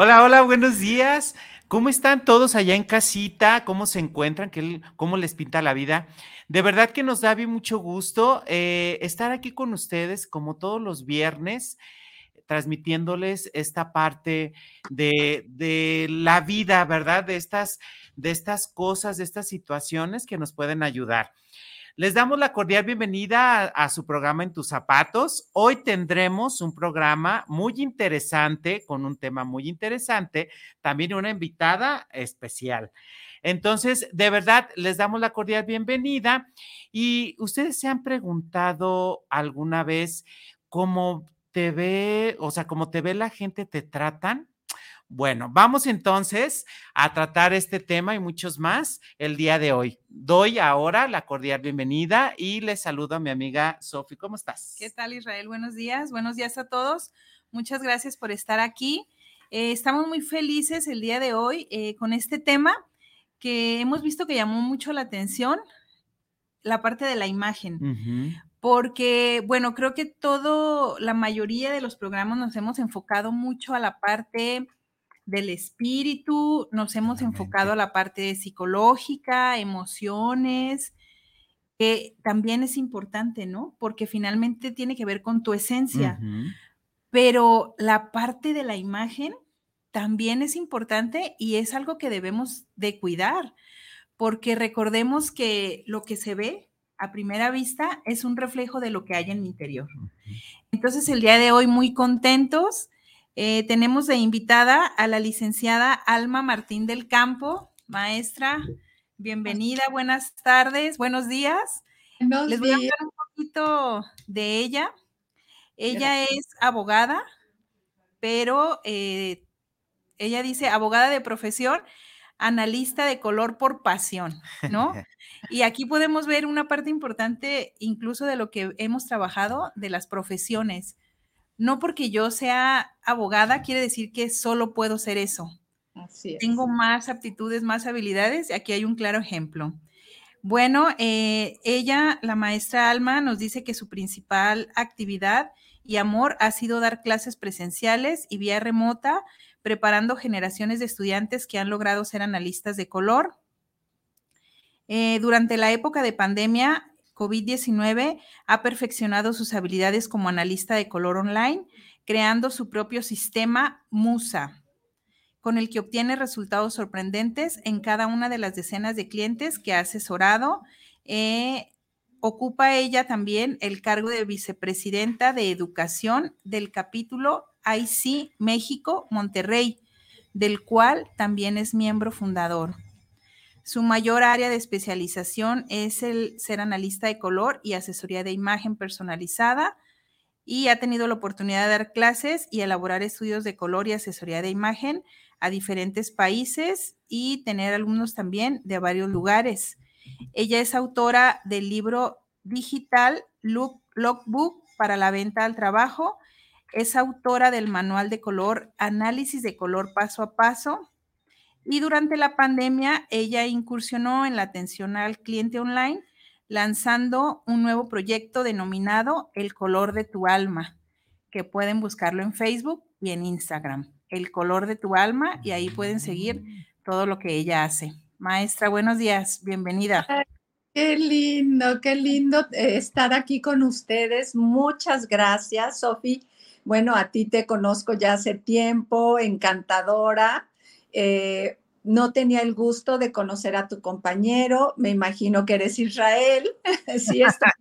Hola, hola, buenos días. ¿Cómo están todos allá en casita? ¿Cómo se encuentran? ¿Cómo les pinta la vida? De verdad que nos da bien mucho gusto eh, estar aquí con ustedes como todos los viernes, transmitiéndoles esta parte de, de la vida, ¿verdad? De estas, de estas cosas, de estas situaciones que nos pueden ayudar. Les damos la cordial bienvenida a, su programa En tus zapatos. Hoy tendremos un programa muy interesante, con un tema muy interesante, también una invitada especial. Entonces, de verdad, les damos la cordial bienvenida. Y ustedes se han preguntado alguna vez cómo te ve, o sea, cómo te ve la gente, te tratan. Bueno, vamos entonces a tratar este tema y muchos más el día de hoy. Doy ahora la cordial bienvenida y les saludo a mi amiga Sofi. ¿Cómo estás? ¿Qué tal, Israel? Buenos días. Buenos días a todos. Muchas gracias por estar aquí. Eh, estamos muy felices el día de hoy eh, con este tema que hemos visto que llamó mucho la atención, la parte de la imagen. Porque, bueno, creo que todo, la mayoría de los programas nos hemos enfocado mucho a la parte del espíritu, nos hemos enfocado a la parte psicológica, emociones, que también es importante, ¿no? Porque finalmente tiene que ver con tu esencia. Pero la parte de la imagen también es importante y es algo que debemos de cuidar, porque recordemos que lo que se ve a primera vista es un reflejo de lo que hay en el interior. Entonces, el día de hoy muy contentos eh, tenemos de invitada a la licenciada Alma Martín del Campo, maestra. Bienvenida, buenas tardes, buenos días. Les voy a hablar un poquito de ella. Ella es abogada, pero eh, ella dice abogada de profesión, analista de color por pasión, ¿no? y aquí podemos ver una parte importante incluso de lo que hemos trabajado de las profesiones no porque yo sea abogada quiere decir que solo puedo ser eso. Así es. Tengo más aptitudes, más habilidades. Aquí hay un claro ejemplo. Bueno, eh, ella, la maestra Alma, nos dice que su principal actividad y amor ha sido dar clases presenciales y vía remota, preparando generaciones de estudiantes que han logrado ser analistas de color. Eh, durante la época de pandemia, COVID-19 ha perfeccionado sus habilidades como analista de color online, creando su propio sistema MUSA, con el que obtiene resultados sorprendentes en cada una de las decenas de clientes que ha asesorado. Eh, ocupa ella también el cargo de vicepresidenta de educación del capítulo IC México Monterrey, del cual también es miembro fundador. Su mayor área de especialización es el ser analista de color y asesoría de imagen personalizada y ha tenido la oportunidad de dar clases y elaborar estudios de color y asesoría de imagen a diferentes países y tener alumnos también de varios lugares. Ella es autora del libro digital Logbook para la venta al trabajo. Es autora del manual de color Análisis de color paso a paso y durante la pandemia, ella incursionó en la atención al cliente online, lanzando un nuevo proyecto denominado El color de tu alma, que pueden buscarlo en Facebook y en Instagram. El color de tu alma, y ahí pueden seguir todo lo que ella hace. Maestra, buenos días, bienvenida. Qué lindo, qué lindo eh, estar aquí con ustedes. Muchas gracias, Sofi. Bueno, a ti te conozco ya hace tiempo, encantadora. Eh, no tenía el gusto de conocer a tu compañero. Me imagino que eres Israel. sí, está.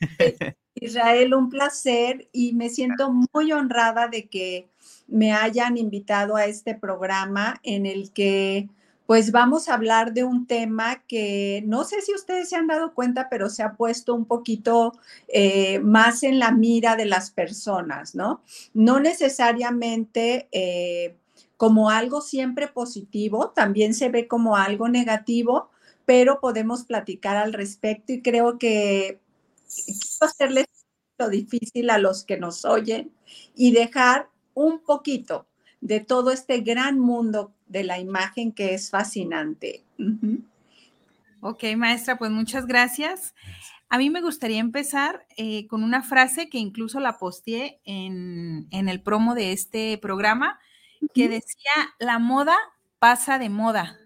Israel, un placer y me siento muy honrada de que me hayan invitado a este programa en el que pues vamos a hablar de un tema que no sé si ustedes se han dado cuenta, pero se ha puesto un poquito eh, más en la mira de las personas, ¿no? No necesariamente eh, como algo siempre positivo, también se ve como algo negativo, pero podemos platicar al respecto y creo que quiero hacerles lo difícil a los que nos oyen y dejar un poquito de todo este gran mundo de la imagen que es fascinante. Ok, maestra, pues muchas gracias. A mí me gustaría empezar eh, con una frase que incluso la posteé en, el promo de este programa, que decía, la moda pasa de moda.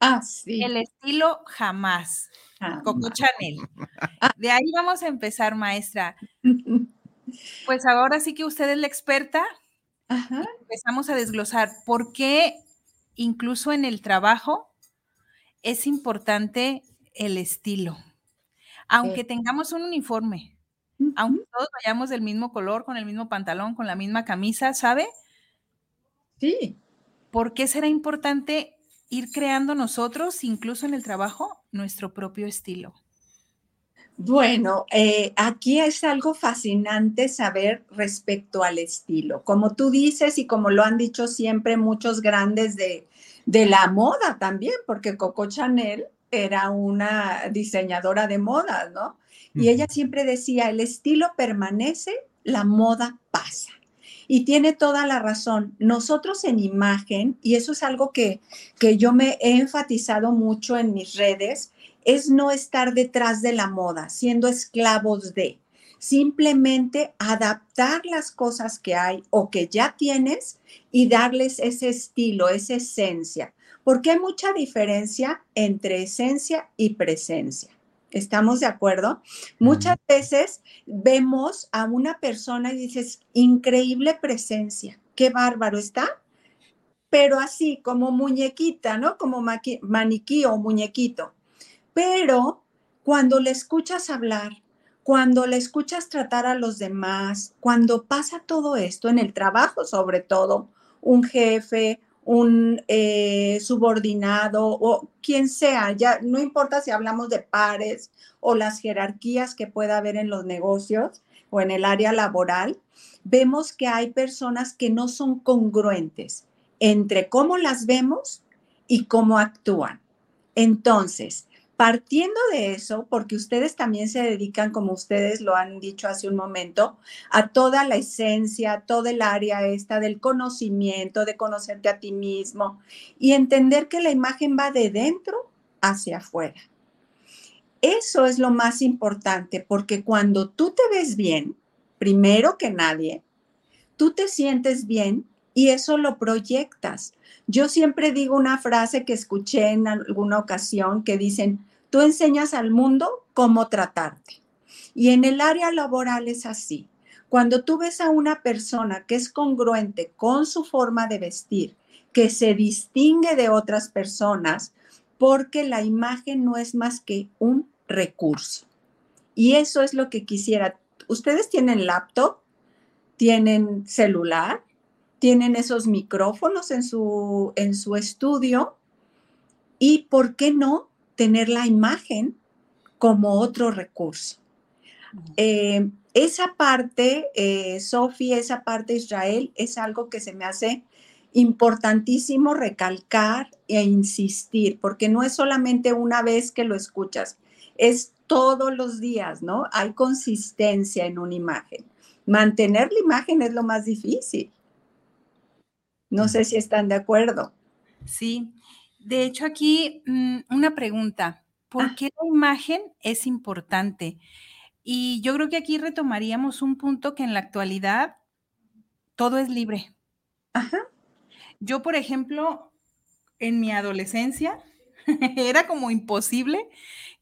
Ah, sí. El estilo jamás. Coco Chanel. De ahí vamos a empezar, maestra. Pues ahora sí que usted es la experta Empezamos a desglosar por qué incluso en el trabajo es importante el estilo. Aunque tengamos un uniforme, aunque todos vayamos del mismo color, con el mismo pantalón, con la misma camisa, ¿sabe? Sí. ¿Por qué será importante ir creando nosotros, incluso en el trabajo, nuestro propio estilo? Bueno, eh, aquí es algo fascinante saber respecto al estilo. Como tú dices y como lo han dicho siempre muchos grandes de, de la moda también, porque Coco Chanel era una diseñadora de moda, ¿no? Y ella siempre decía, el estilo permanece, la moda pasa. Y tiene toda la razón. Nosotros en imagen, y eso es algo que, que yo me he enfatizado mucho en mis redes, es no estar detrás de la moda, siendo esclavos de, simplemente adaptar las cosas que hay o que ya tienes y darles ese estilo, esa esencia, porque hay mucha diferencia entre esencia y presencia. ¿Estamos de acuerdo? Muchas veces vemos a una persona y dices, increíble presencia, qué bárbaro está, pero así como muñequita, ¿no? Como maniquí o muñequito. Pero cuando le escuchas hablar, cuando le escuchas tratar a los demás, cuando pasa todo esto en el trabajo sobre todo, un jefe, un eh, subordinado o quien sea, ya no importa si hablamos de pares o las jerarquías que pueda haber en los negocios o en el área laboral, vemos que hay personas que no son congruentes entre cómo las vemos y cómo actúan. Entonces, Partiendo de eso, porque ustedes también se dedican, como ustedes lo han dicho hace un momento, a toda la esencia, toda el área esta del conocimiento, de conocerte a ti mismo y entender que la imagen va de dentro hacia afuera. Eso es lo más importante, porque cuando tú te ves bien, primero que nadie, tú te sientes bien y eso lo proyectas. Yo siempre digo una frase que escuché en alguna ocasión que dicen, tú enseñas al mundo cómo tratarte. Y en el área laboral es así. Cuando tú ves a una persona que es congruente con su forma de vestir, que se distingue de otras personas, porque la imagen no es más que un recurso. Y eso es lo que quisiera. Ustedes tienen laptop, tienen celular, tienen esos micrófonos en su, en su estudio y, ¿por qué no? Tener la imagen como otro recurso. Eh, esa parte, eh, Sofía, esa parte Israel, es algo que se me hace importantísimo recalcar e insistir, porque no es solamente una vez que lo escuchas, es todos los días, ¿no? Hay consistencia en una imagen. Mantener la imagen es lo más difícil. No sé si están de acuerdo. Sí, de hecho aquí mm, una pregunta. ¿Por ah. qué la imagen es importante? Y yo creo que aquí retomaríamos un punto que en la actualidad todo es libre. Ajá. Yo, por ejemplo, en mi adolescencia era como imposible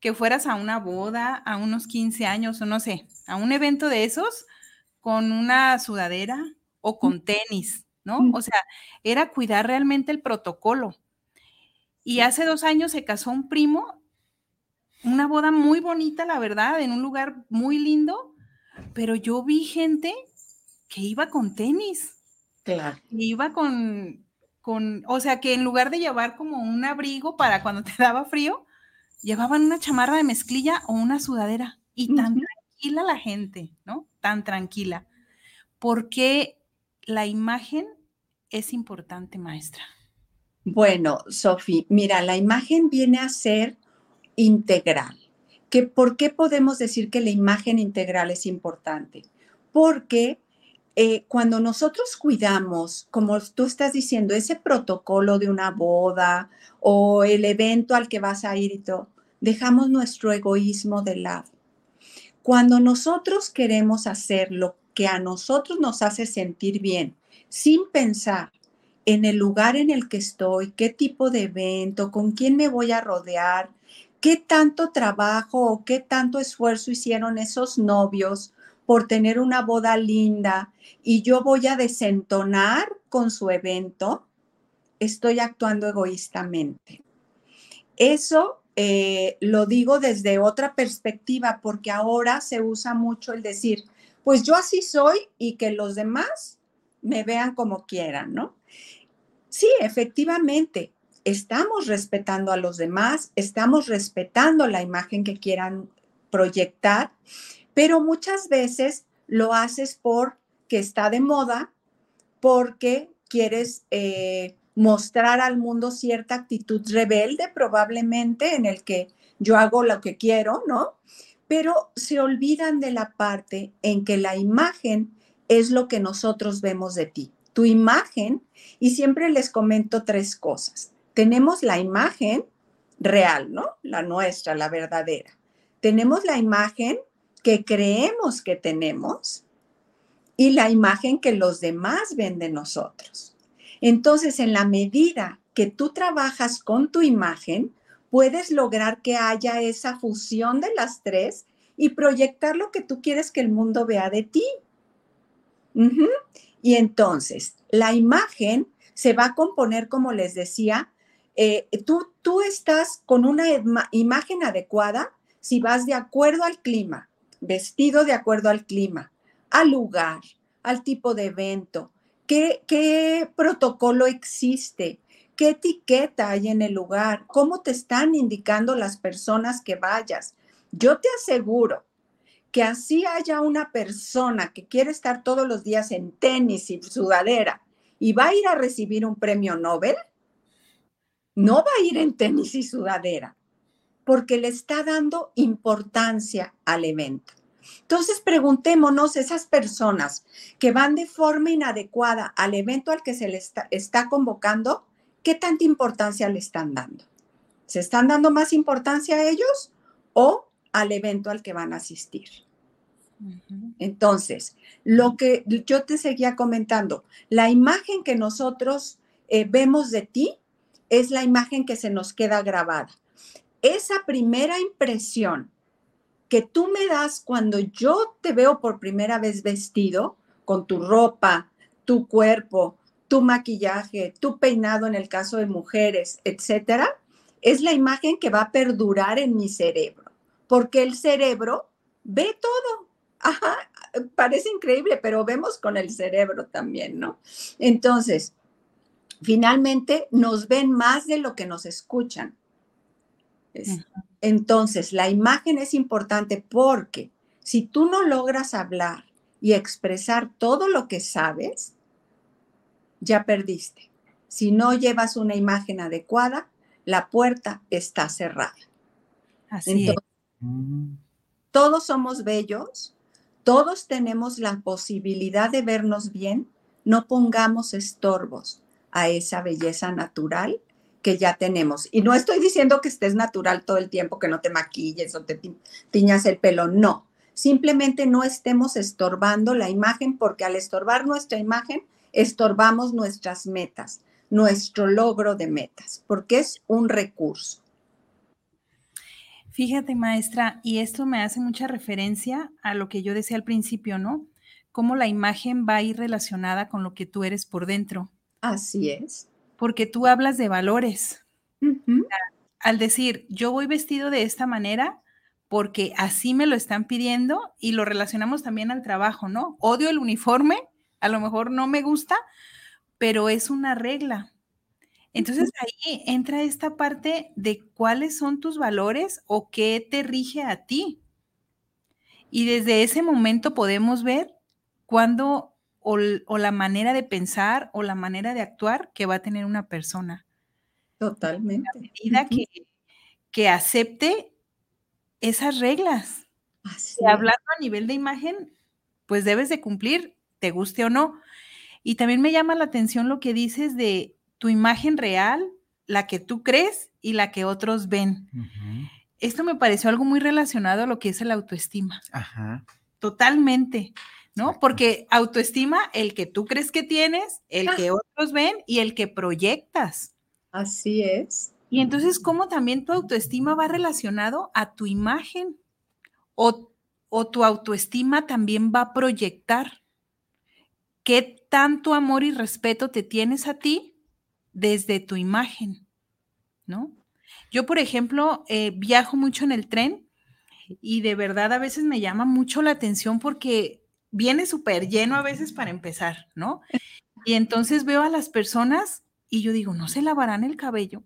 que fueras a una boda, a unos 15 años o no sé, a un evento de esos con una sudadera o con tenis, ¿no? O sea, era cuidar realmente el protocolo. Y hace dos años se casó un primo, una boda muy bonita, la verdad, en un lugar muy lindo, pero yo vi gente que iba con tenis. Claro. iba con, con, o sea, que en lugar de llevar como un abrigo para cuando te daba frío, llevaban una chamarra de mezclilla o una sudadera. Y tan tranquila la gente, ¿no? Tan tranquila. Porque la imagen es importante, maestra? Bueno, Sofi, mira, la imagen viene a ser integral. ¿Que, ¿Por qué podemos decir que la imagen integral es importante? Porque eh, cuando nosotros cuidamos, como tú estás diciendo, ese protocolo de una boda o el evento al que vas a ir y todo, dejamos nuestro egoísmo de lado. Cuando nosotros queremos hacer lo que a nosotros nos hace sentir bien, sin pensar en el lugar en el que estoy, qué tipo de evento, con quién me voy a rodear, qué tanto trabajo o qué tanto esfuerzo hicieron esos novios por tener una boda linda y yo voy a desentonar con su evento, estoy actuando egoístamente. Eso eh, lo digo desde otra perspectiva porque ahora se usa mucho el decir, pues yo así soy y que los demás me vean como quieran, ¿no? Sí, efectivamente, estamos respetando a los demás, estamos respetando la imagen que quieran proyectar, pero muchas veces lo haces porque está de moda, porque quieres eh, mostrar al mundo cierta actitud rebelde probablemente en el que yo hago lo que quiero, ¿no? Pero se olvidan de la parte en que la imagen es lo que nosotros vemos de ti, tu imagen, y siempre les comento tres cosas. Tenemos la imagen real, ¿no? La nuestra, la verdadera. Tenemos la imagen que creemos que tenemos y la imagen que los demás ven de nosotros. Entonces, en la medida que tú trabajas con tu imagen, puedes lograr que haya esa fusión de las tres y proyectar lo que tú quieres que el mundo vea de ti. Y entonces, la imagen se va a componer, como les decía, eh, tú, tú estás con una imagen adecuada si vas de acuerdo al clima, vestido de acuerdo al clima, al lugar, al tipo de evento, qué, qué protocolo existe, qué etiqueta hay en el lugar, cómo te están indicando las personas que vayas. Yo te aseguro que así haya una persona que quiere estar todos los días en tenis y sudadera y va a ir a recibir un premio Nobel, no va a ir en tenis y sudadera porque le está dando importancia al evento. Entonces preguntémonos, esas personas que van de forma inadecuada al evento al que se le está, convocando, ¿qué tanta importancia le están dando? ¿Se están dando más importancia a ellos o al evento al que van a asistir? Entonces, lo que yo te seguía comentando, la imagen que nosotros eh, vemos de ti es la imagen que se nos queda grabada esa primera impresión que tú me das cuando yo te veo por primera vez vestido, con tu ropa, tu cuerpo, tu maquillaje, tu peinado en el caso de mujeres, etcétera, es la imagen que va a perdurar en mi cerebro, porque el cerebro ve todo. Ajá, parece increíble, pero vemos con el cerebro también, ¿no? Entonces, finalmente nos ven más de lo que nos escuchan. Entonces, la imagen es importante porque si tú no logras hablar y expresar todo lo que sabes, ya perdiste. Si no llevas una imagen adecuada, la puerta está cerrada. Así es. Todos somos bellos, todos tenemos la posibilidad de vernos bien, no pongamos estorbos a esa belleza natural que ya tenemos. Y no estoy diciendo que estés natural todo el tiempo, que no te maquilles o te tiñas el pelo, no. Simplemente no estemos estorbando la imagen porque al estorbar nuestra imagen, estorbamos nuestras metas, nuestro logro de metas, porque es un recurso. Fíjate, maestra, y esto me hace mucha referencia a lo que yo decía al principio, ¿no? Cómo la imagen va a ir relacionada con lo que tú eres por dentro. Así es. Porque tú hablas de valores. Al decir, yo voy vestido de esta manera porque así me lo están pidiendo y lo relacionamos también al trabajo, ¿no? Odio el uniforme, a lo mejor no me gusta, pero es una regla. Entonces ahí entra esta parte de cuáles son tus valores o qué te rige a ti. Y desde ese momento podemos ver cuándo o, la manera de pensar o la manera de actuar que va a tener una persona. Totalmente. A medida que, que acepte esas reglas. Y hablando a nivel de imagen, pues debes de cumplir, te guste o no. Y también me llama la atención lo que dices de tu imagen real, la que tú crees y la que otros ven. Esto me pareció algo muy relacionado a lo que es el autoestima. Ajá. Totalmente, ¿no? Porque autoestima, el que tú crees que tienes, el que otros ven y el que proyectas. Así es. Y entonces, ¿cómo también tu autoestima va relacionado a tu imagen? O, tu autoestima también va a proyectar qué tanto amor y respeto te tienes a ti desde tu imagen, ¿no? Yo, por ejemplo, eh, viajo mucho en el tren y de verdad a veces me llama mucho la atención porque viene súper lleno a veces para empezar, ¿no? Y entonces veo a las personas y yo digo, ¿no se lavarán el cabello?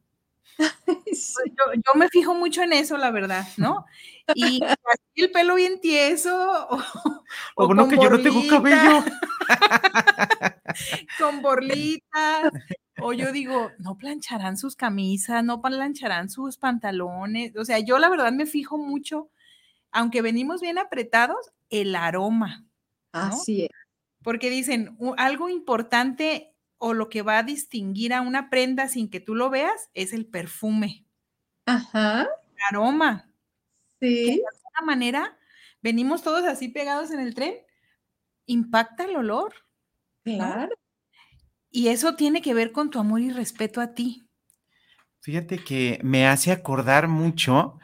Yo, me fijo mucho en eso, la verdad, ¿no? Y así el pelo bien tieso. O, bueno, que yo no tengo cabello. con borlitas. O yo digo, no plancharán sus camisas, no plancharán sus pantalones. O sea, yo la verdad me fijo mucho, aunque venimos bien apretados, el aroma. Así es. Porque dicen, algo importante o lo que va a distinguir a una prenda sin que tú lo veas es el perfume. Ajá. El aroma. Sí. de alguna manera venimos todos así pegados en el tren, impacta el olor. Claro. Y eso tiene que ver con tu amor y respeto a ti. Fíjate que me hace acordar mucho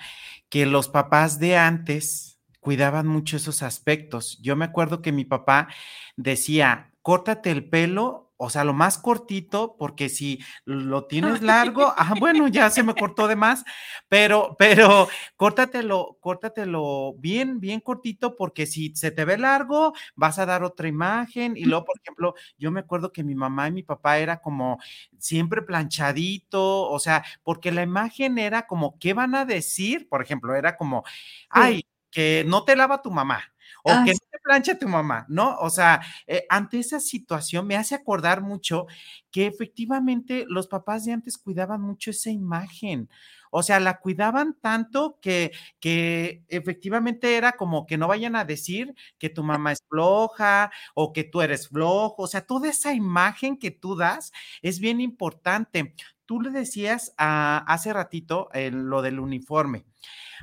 que los papás de antes cuidaban mucho esos aspectos. Yo me acuerdo que mi papá decía, córtate el pelo o sea, lo más cortito, porque si lo tienes largo, ah, bueno, ya se me cortó de más, pero, pero córtatelo, córtatelo bien, bien cortito, porque si se te ve largo, vas a dar otra imagen. Y luego, por ejemplo, yo me acuerdo que mi mamá y mi papá era como siempre planchadito, o sea, porque la imagen era como, ¿qué van a decir? Por ejemplo, era como, ay, que no te lava tu mamá o ah, que no te plancha tu mamá, ¿no? O sea, eh, ante esa situación me hace acordar mucho que efectivamente los papás de antes cuidaban mucho esa imagen. O sea, la cuidaban tanto que, que efectivamente era como que no vayan a decir que tu mamá es floja o que tú eres flojo. O sea, toda esa imagen que tú das es bien importante. Tú le decías hace ratito lo del uniforme.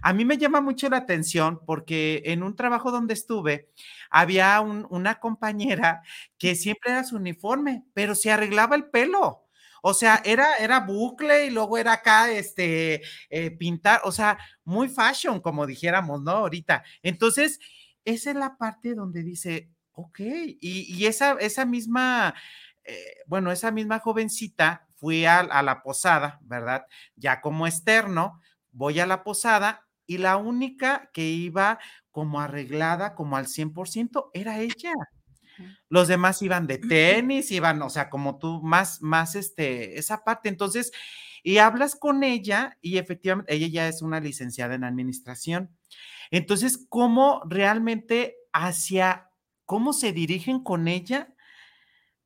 A mí me llama mucho la atención porque en un trabajo donde estuve había una compañera que siempre era su uniforme, pero se arreglaba el pelo. O sea, era, era bucle y luego era acá, este, eh, pintar, o sea, muy fashion, como dijéramos, ¿no? Ahorita. Entonces, esa es la parte donde dice, ok, y, esa, esa misma, eh, bueno, esa misma jovencita fui a, a, la posada, ¿verdad? Ya como externo, voy a la posada y la única que iba como arreglada como al 100% era ella. Los demás iban de tenis, iban, o sea, como tú, más, más, este, esa parte. Entonces, y hablas con ella y efectivamente, ella ya es una licenciada en administración. Entonces, ¿cómo realmente hacia, cómo se dirigen con ella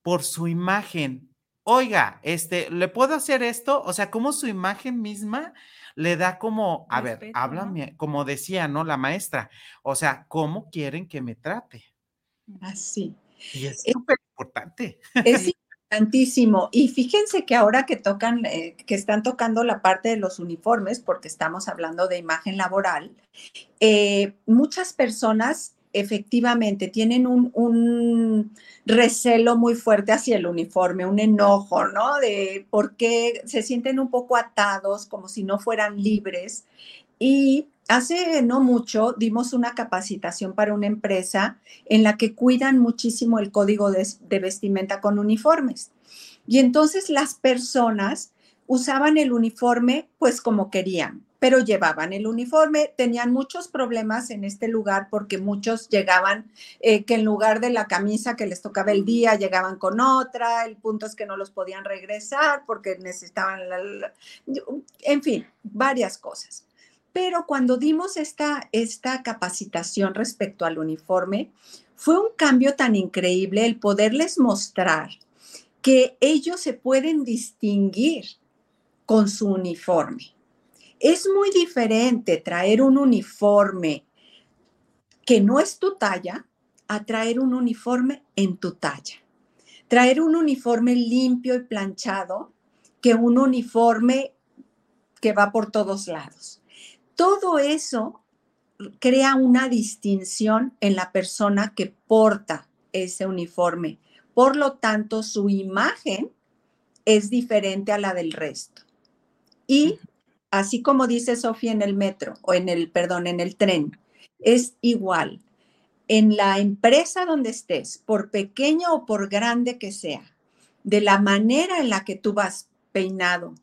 por su imagen? Oiga, este, ¿le puedo hacer esto? O sea, ¿cómo su imagen misma le da como, a ver, háblame, como decía, ¿no? La maestra, o sea, ¿cómo quieren que me trate? Así. Y es súper importante. Es importantísimo. Y fíjense que ahora que tocan, eh, que están tocando la parte de los uniformes, porque estamos hablando de imagen laboral, eh, muchas personas efectivamente tienen un, recelo muy fuerte hacia el uniforme, un enojo, ¿no? De por qué se sienten un poco atados, como si no fueran libres. Y hace no mucho dimos una capacitación para una empresa en la que cuidan muchísimo el código de, de vestimenta con uniformes. Y entonces las personas usaban el uniforme pues como querían, pero llevaban el uniforme. Tenían muchos problemas en este lugar porque muchos llegaban eh, que en lugar de la camisa que les tocaba el día, llegaban con otra. El punto es que no los podían regresar porque necesitaban, en fin, varias cosas. Pero cuando dimos esta, esta capacitación respecto al uniforme, fue un cambio tan increíble el poderles mostrar que ellos se pueden distinguir con su uniforme. Es muy diferente traer un uniforme que no es tu talla a traer un uniforme en tu talla. Traer un uniforme limpio y planchado que un uniforme que va por todos lados. Todo eso crea una distinción en la persona que porta ese uniforme por lo tanto, su imagen es diferente a la del resto. Y así como dice Sofía en el metro o en el, perdón, en el tren, es igual. En la empresa donde estés, por pequeño o por grande que sea, de la manera en la que tú vas peinado,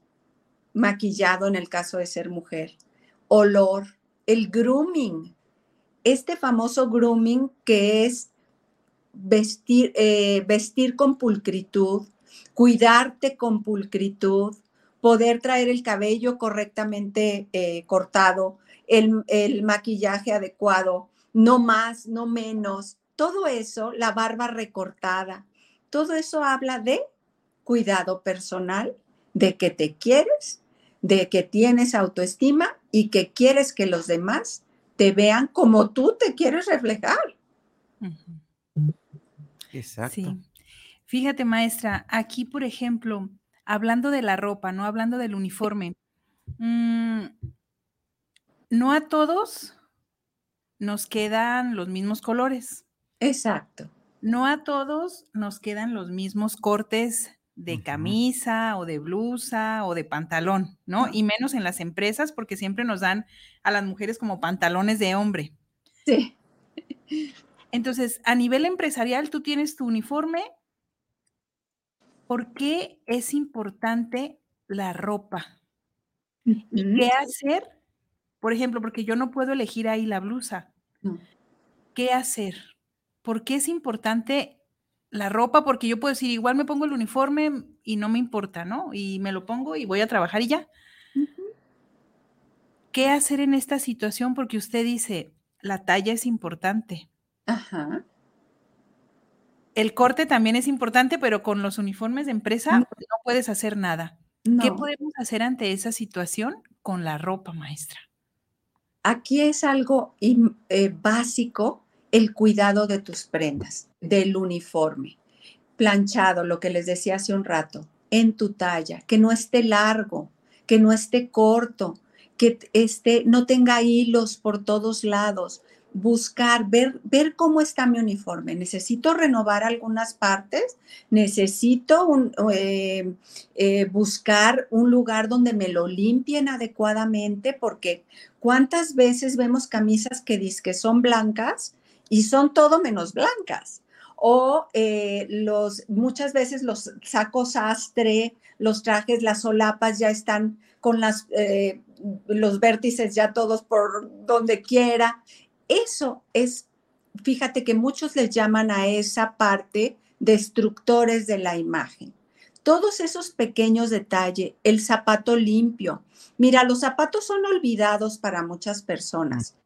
maquillado en el caso de ser mujer, olor, el grooming, este famoso grooming que es vestir, eh, vestir con pulcritud, cuidarte con pulcritud, poder traer el cabello correctamente eh, cortado, el, el maquillaje adecuado, no más, no menos, todo eso, la barba recortada, todo eso habla de cuidado personal, de que te quieres, de que tienes autoestima y que quieres que los demás te vean como tú te quieres reflejar. Exacto. Sí. Fíjate, maestra, aquí, por ejemplo, hablando de la ropa, ¿no? Hablando del uniforme, mm, no a todos nos quedan los mismos colores. Exacto. No a todos nos quedan los mismos cortes de camisa o de blusa o de pantalón, ¿no? Y menos en las empresas porque siempre nos dan a las mujeres como pantalones de hombre. Sí. Entonces, a nivel empresarial, tú tienes tu uniforme. ¿Por qué es importante la ropa? ¿Y qué hacer? Por ejemplo, porque yo no puedo elegir ahí la blusa. ¿Qué hacer? ¿Por qué es importante la ropa? Porque yo puedo decir, igual me pongo el uniforme y no me importa, ¿no? Y me lo pongo y voy a trabajar y ya. ¿Qué hacer en esta situación? Porque usted dice, la talla es importante. Ajá. El corte también es importante, pero con los uniformes de empresa no, puedes hacer nada. ¿Qué podemos hacer ante esa situación con la ropa, maestra? Aquí es algo eh, básico, el cuidado de tus prendas, del uniforme. Planchado, lo que les decía hace un rato, en tu talla, que no esté largo, que no esté corto, que esté, no tenga hilos por todos lados, buscar, ver, ver cómo está mi uniforme. Necesito renovar algunas partes, necesito eh, eh, buscar un lugar donde me lo limpien adecuadamente, porque cuántas veces vemos camisas que dicen que son blancas y son todo menos blancas. O eh, los, muchas veces los sacos astre, los trajes, las solapas ya están con las, los vértices ya todos por donde quiera eso es, fíjate que muchos les llaman a esa parte destructores de la imagen. Todos esos pequeños detalles, el zapato limpio. Mira, los zapatos son olvidados para muchas personas,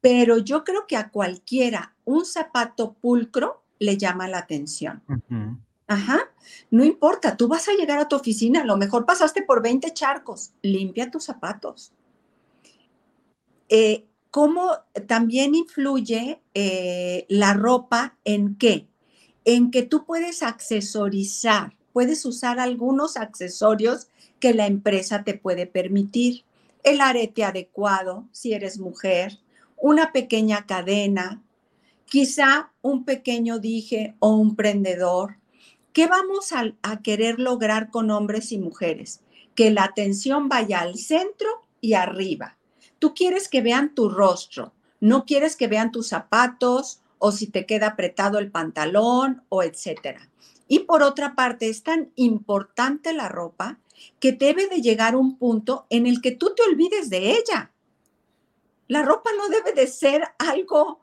pero yo creo que a cualquiera un zapato pulcro le llama la atención. Ajá, no importa, tú vas a llegar a tu oficina, a lo mejor pasaste por 20 charcos, limpia tus zapatos. Eh, cómo también influye eh, la ropa en qué? En que tú puedes accesorizar, puedes usar algunos accesorios que la empresa te puede permitir. El arete adecuado, si eres mujer, una pequeña cadena, quizá un pequeño dije o un prendedor. ¿Qué vamos a, a querer lograr con hombres y mujeres? Que la atención vaya al centro y arriba Tú quieres que vean tu rostro, no quieres que vean tus zapatos o si te queda apretado el pantalón o etcétera. Y por otra parte, es tan importante la ropa que debe de llegar un punto en el que tú te olvides de ella. La ropa no debe de ser algo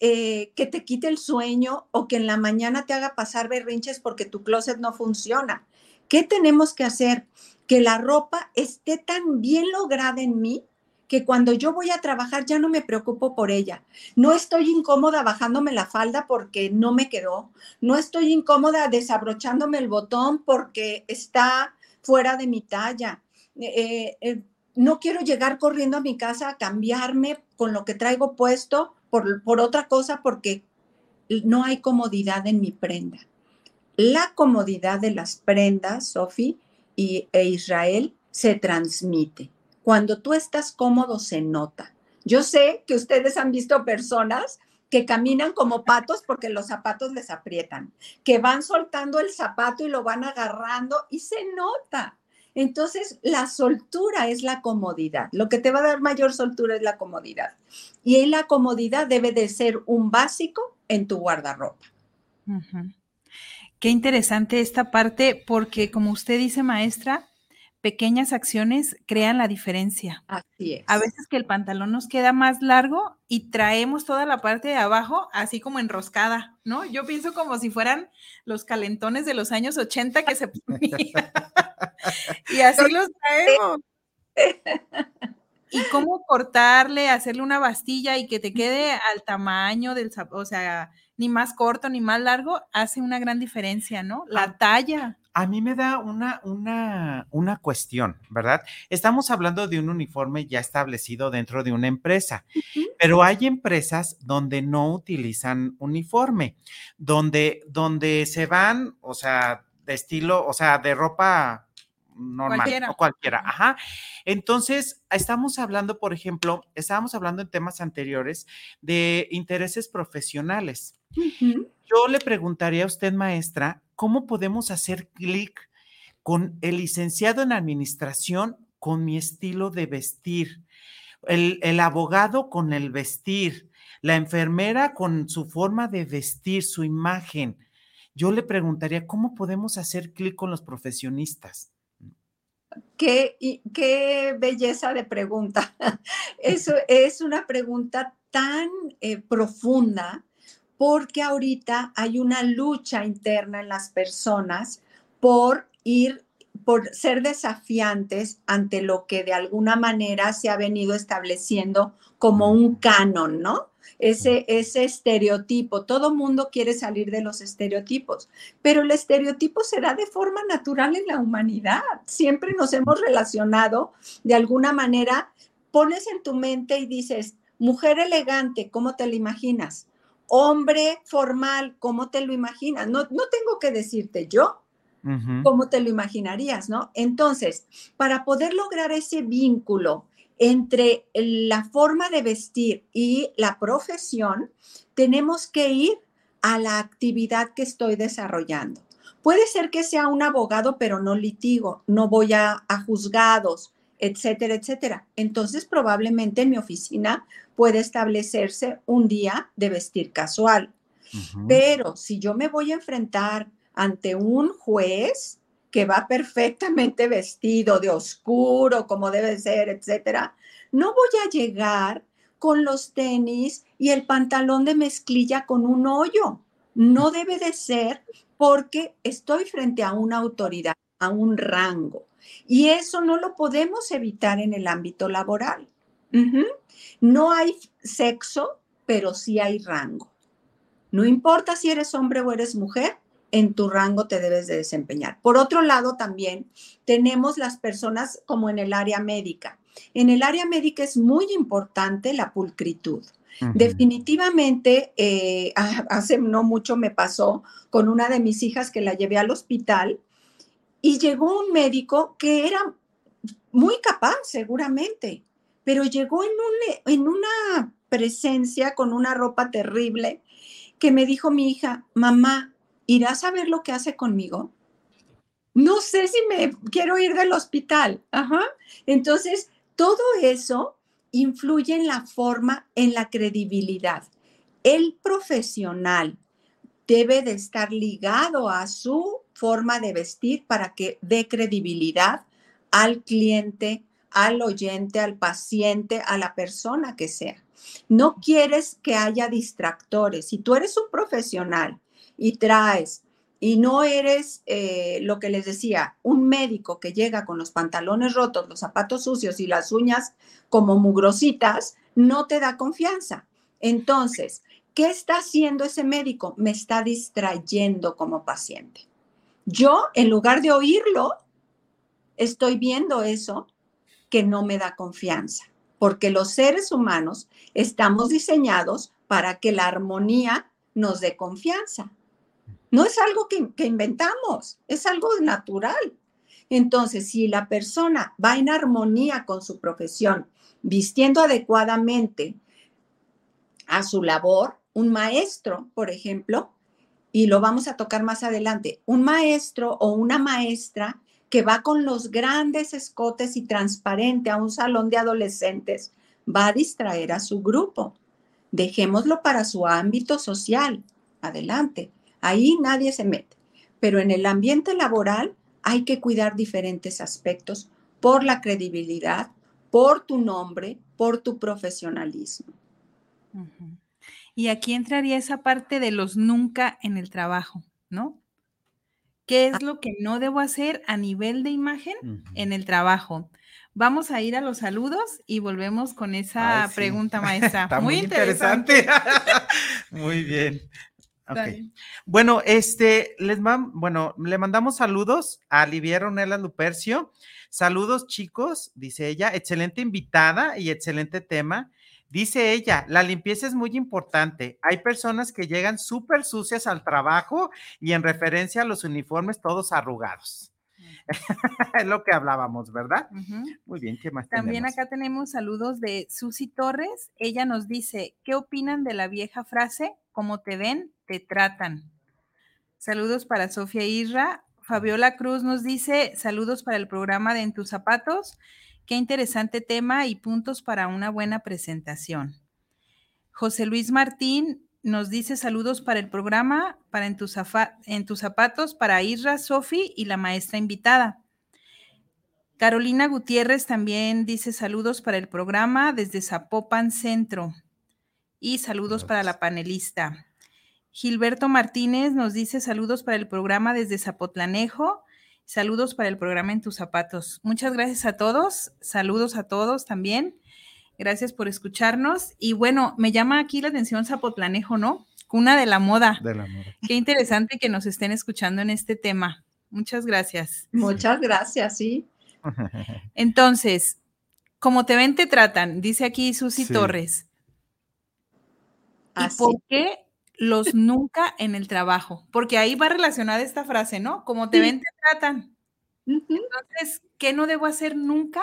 eh, que te quite el sueño o que en la mañana te haga pasar berrinches porque tu closet no funciona. ¿Qué tenemos que hacer? Que la ropa esté tan bien lograda en mí que cuando yo voy a trabajar ya no me preocupo por ella. No estoy incómoda bajándome la falda porque no me quedó. No estoy incómoda desabrochándome el botón porque está fuera de mi talla. Eh, eh, no quiero llegar corriendo a mi casa a cambiarme con lo que traigo puesto por, por otra cosa porque no hay comodidad en mi prenda. La comodidad de las prendas, Sofi y, e Israel, se transmite. Cuando tú estás cómodo, se nota. Yo sé que ustedes han visto personas que caminan como patos porque los zapatos les aprietan, que van soltando el zapato y lo van agarrando y se nota. Entonces, la soltura es la comodidad. Lo que te va a dar mayor soltura es la comodidad. Y la comodidad debe de ser un básico en tu guardarropa. Qué interesante esta parte porque, como usted dice, maestra, pequeñas acciones crean la diferencia. Así es. A veces que el pantalón nos queda más largo y traemos toda la parte de abajo así como enroscada, ¿no? Yo pienso como si fueran los calentones de los años 80 que se ponían. y así los traemos. y cómo cortarle, hacerle una bastilla y que te quede al tamaño del, o sea, ni más corto ni más largo, hace una gran diferencia, ¿no? La ah, talla. A mí me da una, una, una cuestión, ¿verdad? Estamos hablando de un uniforme ya establecido dentro de una empresa, pero hay empresas donde no utilizan uniforme, donde, donde se van, o sea, de estilo, o sea, de ropa normal cualquiera. o cualquiera. Ajá. Entonces, estamos hablando, por ejemplo, estábamos hablando en temas anteriores de intereses profesionales. Yo le preguntaría a usted, maestra, ¿cómo podemos hacer clic con el licenciado en administración con mi estilo de vestir? El, el, abogado con el vestir, la enfermera con su forma de vestir, su imagen. Yo le preguntaría, ¿cómo podemos hacer clic con los profesionistas? Qué, qué belleza de pregunta. Eso es una pregunta tan eh, profunda porque ahorita hay una lucha interna en las personas por ir, por ser desafiantes ante lo que de alguna manera se ha venido estableciendo como un canon, ¿no? ese, ese estereotipo. Todo mundo quiere salir de los estereotipos, pero el estereotipo será de forma natural en la humanidad. Siempre nos hemos relacionado de alguna manera. Pones en tu mente y dices, mujer elegante, ¿cómo te lo imaginas? Hombre formal, ¿cómo te lo imaginas? No, no tengo que decirte yo, ¿Cómo te lo imaginarías, no? Entonces, para poder lograr ese vínculo entre la forma de vestir y la profesión, tenemos que ir a la actividad que estoy desarrollando. Puede ser que sea un abogado, pero no litigo, no voy a, juzgados, etcétera, etcétera. Entonces, probablemente en mi oficina puede establecerse un día de vestir casual. Pero si yo me voy a enfrentar ante un juez, que va perfectamente vestido de oscuro, como debe ser, etcétera, no voy a llegar con los tenis y el pantalón de mezclilla con un hoyo. No debe de ser porque estoy frente a una autoridad, a un rango. Y eso no lo podemos evitar en el ámbito laboral. No hay sexo, pero sí hay rango. No importa si eres hombre o eres mujer, en tu rango te debes de desempeñar. Por otro lado, también tenemos las personas como en el área médica. En el área médica es muy importante la pulcritud. Definitivamente, eh, hace no mucho me pasó con una de mis hijas que la llevé al hospital y llegó un médico que era muy capaz, seguramente, pero llegó en, un, en una presencia con una ropa terrible que me dijo mi hija, mamá, ¿irás a ver lo que hace conmigo? No sé si me quiero ir del hospital. Ajá. Entonces, todo eso influye en la forma, en la credibilidad. El profesional debe de estar ligado a su forma de vestir para que dé credibilidad al cliente, al oyente, al paciente, a la persona que sea. No quieres que haya distractores. Si tú eres un profesional y traes y no eres eh, lo que les decía, un médico que llega con los pantalones rotos, los zapatos sucios y las uñas como mugrositas, no te da confianza. Entonces, ¿qué está haciendo ese médico? Me está distrayendo como paciente. Yo, en lugar de oírlo, estoy viendo eso que no me da confianza, porque los seres humanos estamos diseñados para que la armonía nos dé confianza. No es algo que, que inventamos, es algo natural. Entonces, si la persona va en armonía con su profesión, vistiendo adecuadamente a su labor, un maestro, por ejemplo, y lo vamos a tocar más adelante, un maestro o una maestra que va con los grandes escotes y transparente a un salón de adolescentes, va a distraer a su grupo. Dejémoslo para su ámbito social. Adelante. Ahí nadie se mete. Pero en el ambiente laboral hay que cuidar diferentes aspectos por la credibilidad, por tu nombre, por tu profesionalismo. Y aquí entraría esa parte de los nunca en el trabajo, ¿no? ¿Qué es ah. lo que no debo hacer a nivel de imagen en el trabajo? Vamos a ir a los saludos y volvemos con esa pregunta, maestra. muy, interesante. muy bien. Bueno, este, les bueno, le mandamos saludos a Liviera Ronela Lupercio. Saludos, chicos, dice ella. Excelente invitada y excelente tema. Dice ella, la limpieza es muy importante. Hay personas que llegan súper sucias al trabajo y en referencia a los uniformes todos arrugados. es lo que hablábamos, ¿verdad? Muy bien, ¿qué más También acá tenemos saludos de Susi Torres. Ella nos dice, ¿qué opinan de la vieja frase? Como te ven, te tratan. Saludos para Sofía Irra. Fabiola Cruz nos dice, saludos para el programa de En tus zapatos. Qué interesante tema y puntos para una buena presentación. José Luis Martín nos dice saludos para el programa, para en tus, en tus zapatos, para Isra, Sofi y la maestra invitada. Carolina Gutiérrez también dice saludos para el programa desde Zapopan Centro y saludos para la panelista. Gilberto Martínez nos dice saludos para el programa desde Zapotlanejo Saludos para el programa En tus zapatos. Muchas gracias a todos. Saludos a todos también. Gracias por escucharnos. Y bueno, me llama aquí la atención Zapotlanejo, ¿no? Cuna de la moda. De la moda. Qué interesante que nos estén escuchando en este tema. Muchas gracias. Muchas gracias, sí. Entonces, como te ven, te tratan, dice aquí Susi Torres. ¿Y por qué los nunca en el trabajo, porque ahí va relacionada esta frase, ¿no? Como te ven, te tratan. Entonces, ¿qué no debo hacer nunca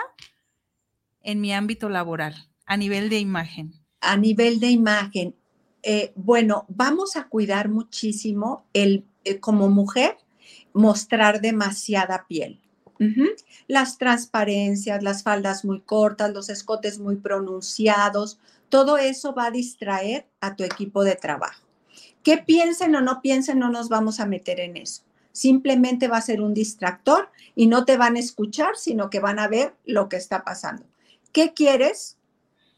en mi ámbito laboral a nivel de imagen? A nivel de imagen, eh, bueno, vamos a cuidar muchísimo el, eh, como mujer, mostrar demasiada piel. Las transparencias, las faldas muy cortas, los escotes muy pronunciados, todo eso va a distraer a tu equipo de trabajo. Que piensen o no piensen, no nos vamos a meter en eso. Simplemente va a ser un distractor y no te van a escuchar, sino que van a ver lo que está pasando. ¿Qué quieres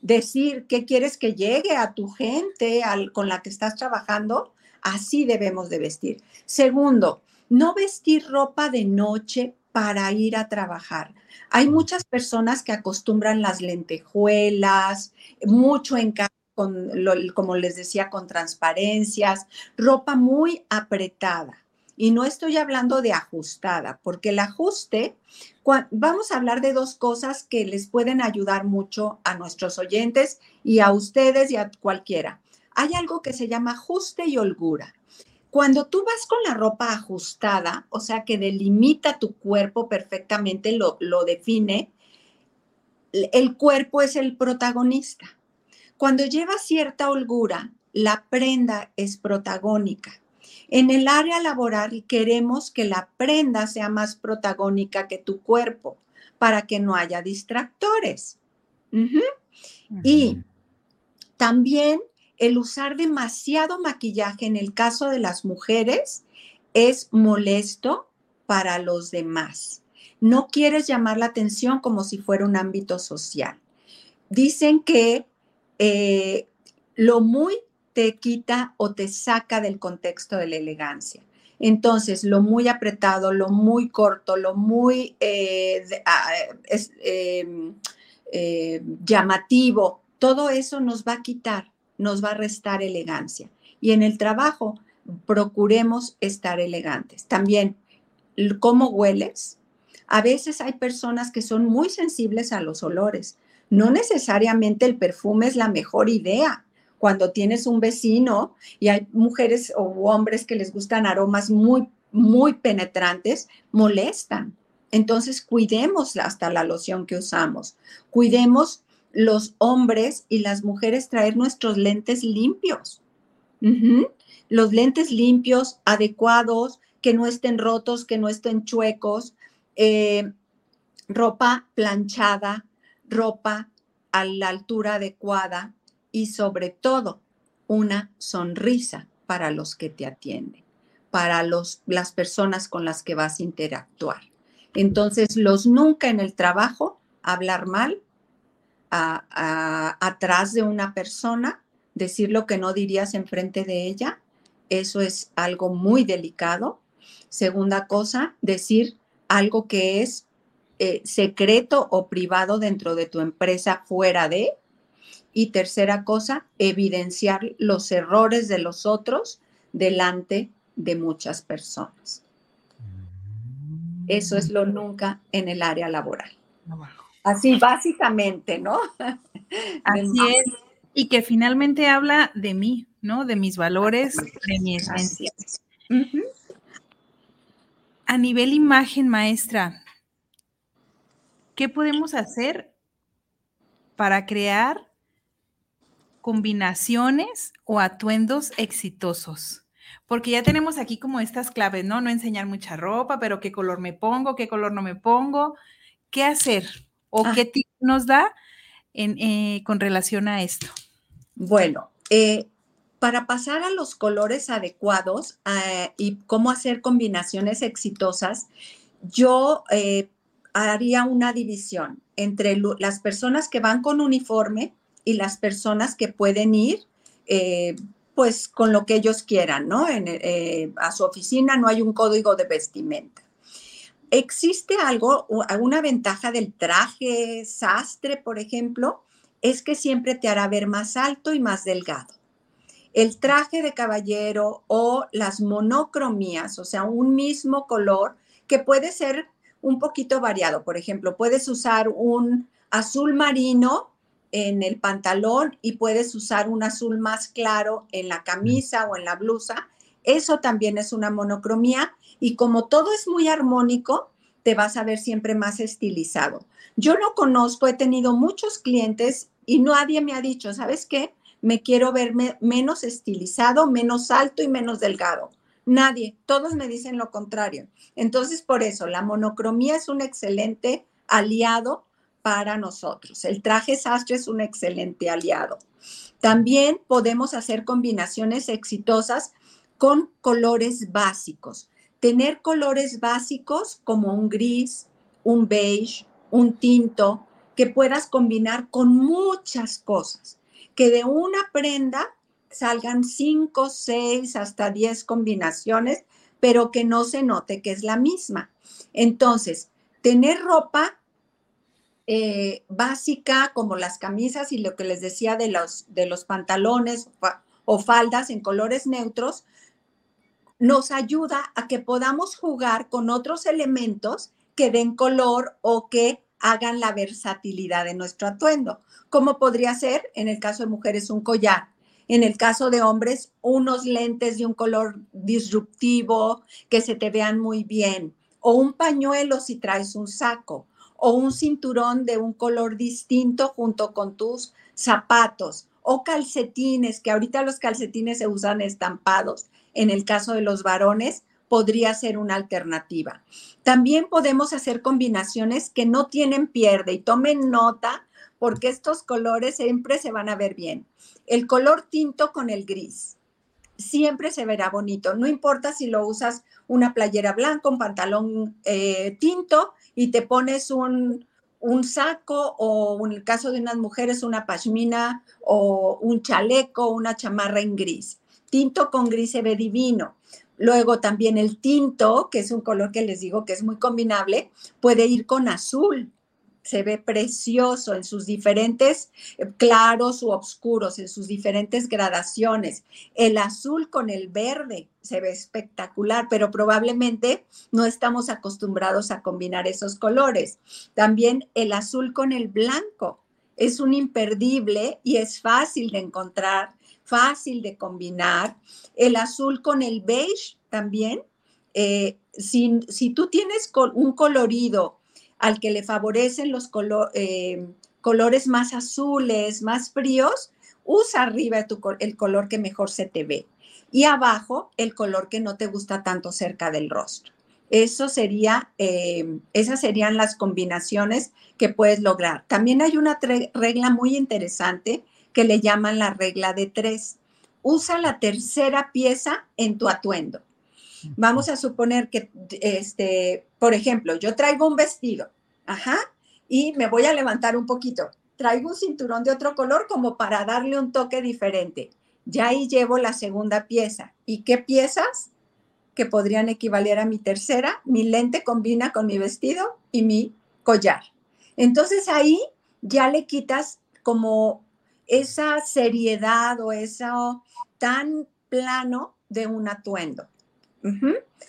decir? ¿Qué quieres que llegue a tu gente con la que estás trabajando? Así debemos de vestir. Segundo, no vestir ropa de noche para ir a trabajar. Hay muchas personas que acostumbran las lentejuelas, mucho en como les decía, con transparencias, ropa muy apretada. Y no estoy hablando de ajustada, porque el ajuste, vamos a hablar de dos cosas que les pueden ayudar mucho a nuestros oyentes y a ustedes y a cualquiera. Hay algo que se llama ajuste y holgura. Cuando tú vas con la ropa ajustada, o sea, que delimita tu cuerpo perfectamente, lo define, el cuerpo es el protagonista. Cuando lleva cierta holgura, la prenda es protagónica. En el área laboral queremos que la prenda sea más protagónica que tu cuerpo para que no haya distractores. Y también el usar demasiado maquillaje en el caso de las mujeres es molesto para los demás. No quieres llamar la atención como si fuera un ámbito social. Dicen que eh, lo muy te quita o te saca del contexto de la elegancia. Entonces, lo muy apretado, lo muy corto, lo muy eh, ah, em, eh, llamativo, todo eso nos va a quitar, nos va a restar elegancia. Y en el trabajo, procuremos estar elegantes. También, ¿cómo hueles? A veces hay personas que son muy sensibles a los olores. No necesariamente el perfume es la mejor idea. Cuando tienes un vecino y hay mujeres o hombres que les gustan aromas muy, muy penetrantes, molestan. Entonces, cuidemos hasta la loción que usamos. Cuidemos los hombres y las mujeres traer nuestros lentes limpios. Los lentes limpios, adecuados, que no estén rotos, que no estén chuecos, eh, ropa planchada, ropa a la altura adecuada y sobre todo una sonrisa para los que te atienden, para los, las personas con las que vas a interactuar. Entonces, los nunca en el trabajo, hablar mal atrás de una persona, decir lo que no dirías enfrente de ella, eso es algo muy delicado. Segunda cosa, decir algo que es eh, secreto o privado dentro de tu empresa fuera de. Y tercera cosa, evidenciar los errores de los otros delante de muchas personas. Eso es lo nunca en el área laboral. Así básicamente, ¿no? Así es. Y que finalmente habla de mí, ¿no? De mis valores, de mi esencia. A nivel imagen, maestra, ¿qué podemos hacer para crear combinaciones o atuendos exitosos? Porque ya tenemos aquí como estas claves, ¿no? No enseñar mucha ropa, pero qué color me pongo, qué color no me pongo. ¿Qué hacer? ¿O ah. qué tip nos da eh, con relación a esto? Bueno, eh, para pasar a los colores adecuados eh, y cómo hacer combinaciones exitosas, yo haría una división entre las personas que van con uniforme y las personas que pueden ir eh, pues con lo que ellos quieran, ¿no? Eh, a su oficina no hay un código de vestimenta. ¿Existe algo, alguna ventaja del traje sastre, por ejemplo? Es que siempre te hará ver más alto y más delgado. El traje de caballero o las monocromías, o sea, un mismo color que puede ser un poquito variado. Por ejemplo, puedes usar un azul marino en el pantalón y puedes usar un azul más claro en la camisa o en la blusa. Eso también es una monocromía y como todo es muy armónico, te vas a ver siempre más estilizado. Yo no conozco, he tenido muchos clientes y nadie me ha dicho, ¿sabes qué? Me quiero verme menos estilizado, menos alto y menos delgado. Nadie, todos me dicen lo contrario. Entonces, por eso, la monocromía es un excelente aliado para nosotros. El traje sastre es un excelente aliado. También podemos hacer combinaciones exitosas con colores básicos. Tener colores básicos como un gris, un beige, un tinto, que puedas combinar con muchas cosas. Que de una prenda salgan cinco, seis, hasta diez combinaciones, pero que no se note que es la misma. Entonces, tener ropa eh, básica como las camisas y lo que les decía de los, de los pantalones o faldas en colores neutros, nos ayuda a que podamos jugar con otros elementos que den color o que hagan la versatilidad de nuestro atuendo, como podría ser en el caso de mujeres un collar en el caso de hombres, unos lentes de un color disruptivo que se te vean muy bien, o un pañuelo si traes un saco, o un cinturón de un color distinto junto con tus zapatos, o calcetines, que ahorita los calcetines se usan estampados. En el caso de los varones, podría ser una alternativa. También podemos hacer combinaciones que no tienen pierde y tomen nota porque estos colores siempre se van a ver bien. El color tinto con el gris siempre se verá bonito. No importa si lo usas una playera blanca, un pantalón eh, tinto y te pones un, un saco o en el caso de unas mujeres una pashmina o un chaleco, una chamarra en gris. Tinto con gris se ve divino. Luego también el tinto, que es un color que les digo que es muy combinable, puede ir con azul se ve precioso en sus diferentes eh, claros u oscuros, en sus diferentes gradaciones. El azul con el verde se ve espectacular, pero probablemente no estamos acostumbrados a combinar esos colores. También el azul con el blanco es un imperdible y es fácil de encontrar, fácil de combinar. El azul con el beige también. Eh, si, si tú tienes un colorido, al que le favorecen los eh, colores más azules, más fríos, usa arriba el color que mejor se te ve y abajo el color que no te gusta tanto cerca del rostro. Eso sería, eh, esas serían las combinaciones que puedes lograr. También hay una regla muy interesante que le llaman la regla de tres. Usa la tercera pieza en tu atuendo. Vamos a suponer que, este, por ejemplo, yo traigo un vestido, ajá, y me voy a levantar un poquito. Traigo un cinturón de otro color como para darle un toque diferente. Ya ahí llevo la segunda pieza. ¿Y qué piezas? Que podrían equivaler a mi tercera. Mi lente combina con mi vestido y mi collar. Entonces ahí ya le quitas como esa seriedad o eso tan plano de un atuendo.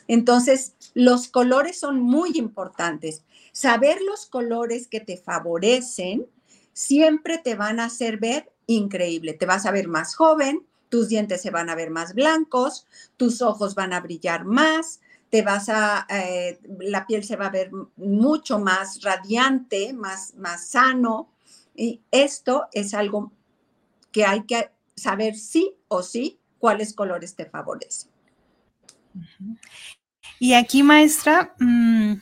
Entonces, los colores son muy importantes. Saber los colores que te favorecen siempre te van a hacer ver increíble. Te vas a ver más joven, tus dientes se van a ver más blancos, tus ojos van a brillar más, te vas a, eh, la piel se va a ver mucho más radiante, más, más sano. Y esto es algo que hay que saber sí o sí cuáles colores te favorecen. Y aquí, maestra, mm,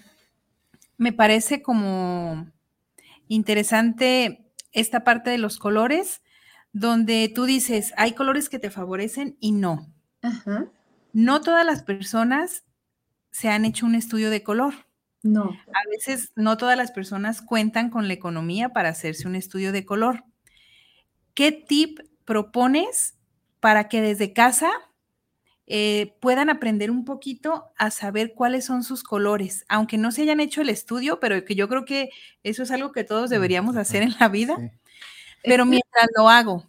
me parece como interesante esta parte de los colores, donde tú dices, hay colores que te favorecen y no. No todas las personas se han hecho un estudio de color. No. A veces no todas las personas cuentan con la economía para hacerse un estudio de color. ¿Qué tip propones para que desde casa eh, puedan aprender un poquito a saber cuáles son sus colores, aunque no se hayan hecho el estudio, pero que yo creo que eso es algo que todos mm, deberíamos hacer en la vida. Pero mientras lo hago,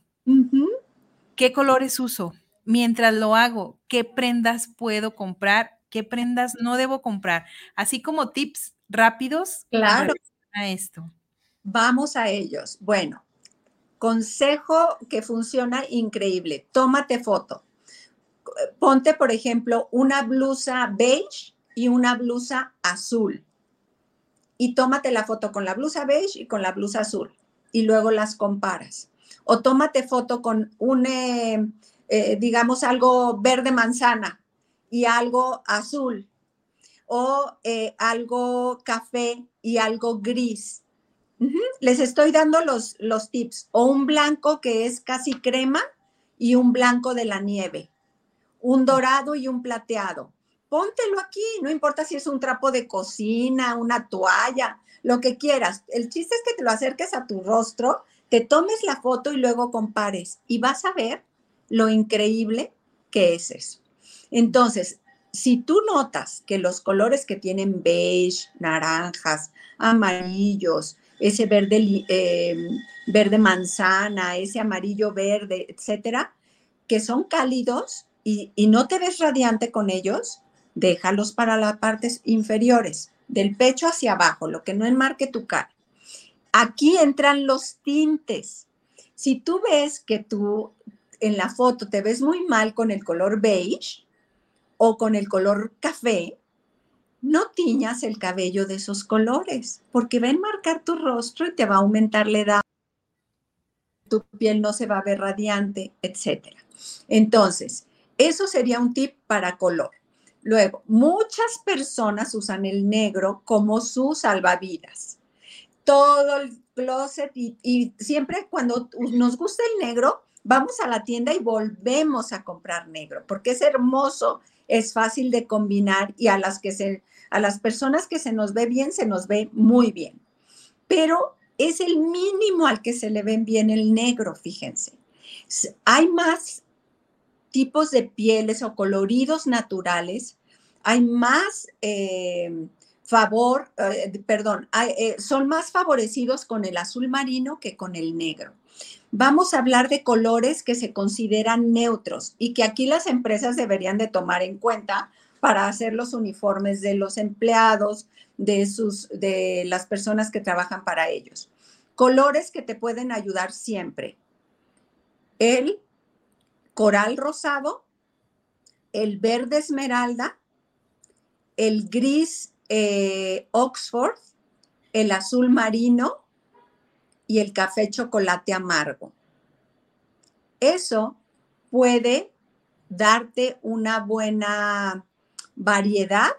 ¿qué colores uso? Mientras lo hago, ¿qué prendas puedo comprar? ¿Qué prendas no debo comprar? Así como tips rápidos claro. a esto. Vamos a ellos. Bueno, consejo que funciona increíble. Tómate foto ponte, por ejemplo, una blusa beige y una blusa azul. Y tómate la foto con la blusa beige y con la blusa azul. Y luego las comparas. O tómate foto con un, eh, eh, digamos, algo verde manzana y algo azul. O eh, algo café y algo gris. Les estoy dando los, los tips. O un blanco que es casi crema y un blanco de la nieve un dorado y un plateado. Póntelo aquí, no importa si es un trapo de cocina, una toalla, lo que quieras. El chiste es que te lo acerques a tu rostro, te tomes la foto y luego compares y vas a ver lo increíble que es eso. Entonces, si tú notas que los colores que tienen beige, naranjas, amarillos, ese verde, eh, verde manzana, ese amarillo verde, etcétera, que son cálidos, y, no te ves radiante con ellos, déjalos para las partes inferiores, del pecho hacia abajo, lo que no enmarque tu cara. Aquí entran los tintes. Si tú ves que tú en la foto te ves muy mal con el color beige o con el color café, no tiñas el cabello de esos colores, porque va a enmarcar tu rostro y te va a aumentar la edad. Tu piel no se va a ver radiante, etc. Entonces, eso sería un tip para color. Luego, muchas personas usan el negro como su salvavidas. todo el closet y, siempre cuando nos gusta el negro, vamos a la tienda y volvemos a comprar negro, porque es hermoso, es fácil de combinar y a las que se, a las personas que se nos ve bien, se nos ve muy bien. Pero es el mínimo al que se le ven bien el negro, fíjense. Hay más tipos de pieles o coloridos naturales, hay más eh, favor, eh, perdón, eh, son más favorecidos con el azul marino que con el negro. Vamos a hablar de colores que se consideran neutros y que aquí las empresas deberían de tomar en cuenta para hacer los uniformes de los empleados, de, sus, de las personas que trabajan para ellos. Colores que te pueden ayudar siempre. El coral rosado, el verde esmeralda, el gris eh, Oxford, el azul marino y el café chocolate amargo. Eso puede darte una buena variedad,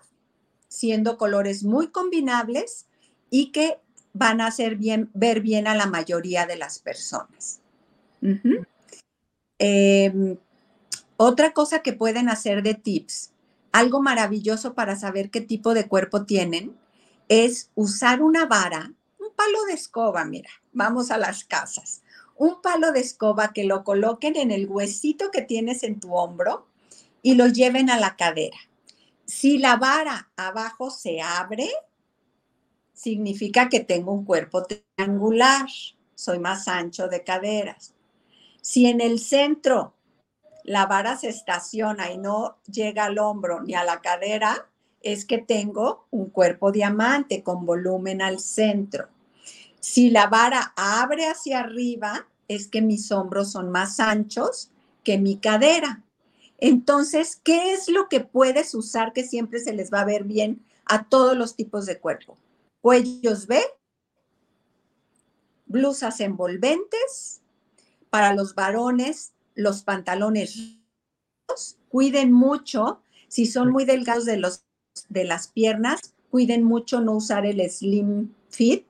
siendo colores muy combinables y que van a hacer bien, ver bien a la mayoría de las personas. Em, otra cosa que pueden hacer de tips algo maravilloso para saber qué tipo de cuerpo tienen es usar una vara, un palo de escoba, mira, vamos a las casas, un palo de escoba que lo coloquen en el huesito que tienes en tu hombro y lo lleven a la cadera. Si la vara abajo se abre, significa que tengo un cuerpo triangular, soy más ancho de caderas. Si en el centro la vara se estaciona y no llega al hombro ni a la cadera, es que tengo un cuerpo diamante con volumen al centro. Si la vara abre hacia arriba, es que mis hombros son más anchos que mi cadera. Entonces, ¿qué es lo que puedes usar que siempre se les va a ver bien a todos los tipos de cuerpo? Cuellos B, blusas envolventes, para los varones los pantalones cuiden mucho, si son muy delgados de, los, de las piernas, cuiden mucho no usar el slim fit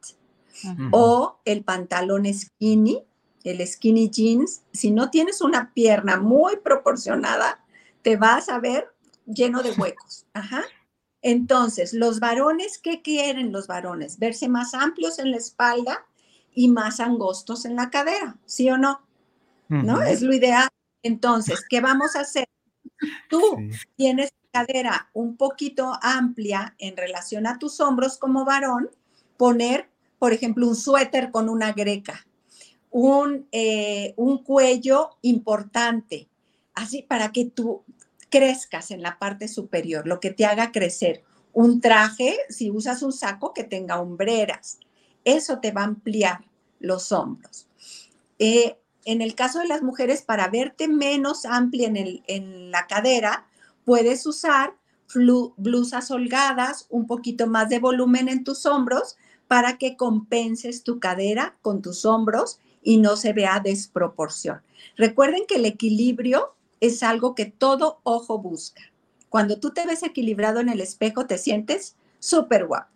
o el pantalón skinny, el skinny jeans. Si no tienes una pierna muy proporcionada, te vas a ver lleno de huecos. Ajá. Entonces, los varones, ¿qué quieren los varones? Verse más amplios en la espalda y más angostos en la cadera, ¿sí o no? ¿No? Es lo ideal. Entonces, ¿qué vamos a hacer? Tú tienes cadera un poquito amplia en relación a tus hombros como varón, poner, por ejemplo, un suéter con una greca, un, eh, un cuello importante, así para que tú crezcas en la parte superior, lo que te haga crecer. Un traje, si usas un saco que tenga hombreras, eso te va a ampliar los hombros. Eh, en el caso de las mujeres, para verte menos amplia en, la cadera, puedes usar blusas holgadas, un poquito más de volumen en tus hombros para que compenses tu cadera con tus hombros y no se vea desproporción. Recuerden que el equilibrio es algo que todo ojo busca. Cuando tú te ves equilibrado en el espejo, te sientes súper guapo.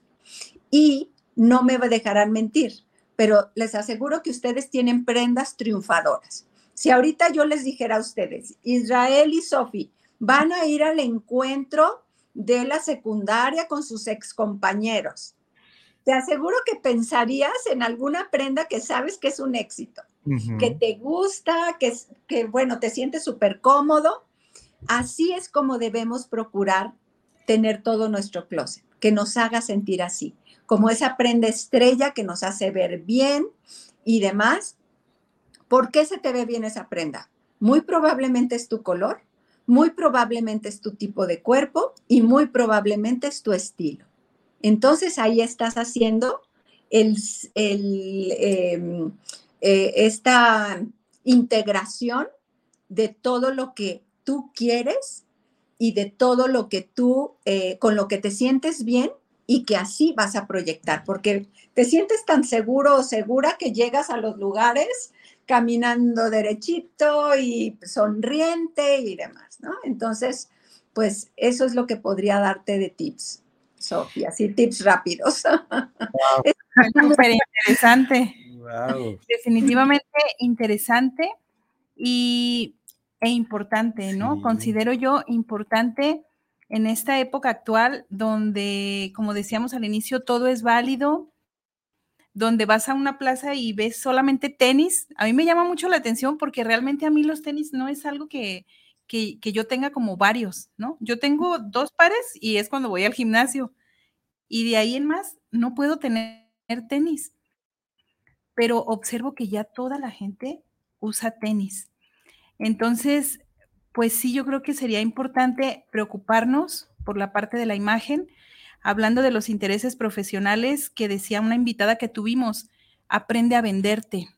Y no me dejarán mentir, pero les aseguro que ustedes tienen prendas triunfadoras. Si ahorita yo les dijera a ustedes, Israel y Sofi van a ir al encuentro de la secundaria con sus excompañeros, te aseguro que pensarías en alguna prenda que sabes que es un éxito, que te gusta, que, que bueno, te sientes súper cómodo. Así es como debemos procurar tener todo nuestro closet, que nos haga sentir así como esa prenda estrella que nos hace ver bien y demás. ¿Por qué se te ve bien esa prenda? Muy probablemente es tu color, muy probablemente es tu tipo de cuerpo y muy probablemente es tu estilo. Entonces ahí estás haciendo em, eh, esta integración de todo lo que tú quieres y de todo lo que tú, eh, con lo que te sientes bien y que así vas a proyectar, porque te sientes tan seguro o segura que llegas a los lugares caminando derechito y sonriente y demás, ¿no? Entonces, pues eso es lo que podría darte de tips, Sofía, así tips rápidos. Súper interesante. Definitivamente interesante y, e importante, ¿no? Considero yo importante en esta época actual donde, como decíamos al inicio, todo es válido, donde vas a una plaza y ves solamente tenis. A mí me llama mucho la atención porque realmente a mí los tenis no es algo que, que, yo tenga como varios, ¿no? Yo tengo dos pares y es cuando voy al gimnasio. Y de ahí en más no puedo tener tenis. Pero observo que ya toda la gente usa tenis. Entonces, pues sí, yo creo que sería importante preocuparnos por la parte de la imagen, hablando de los intereses profesionales que decía una invitada que tuvimos, aprende a venderte.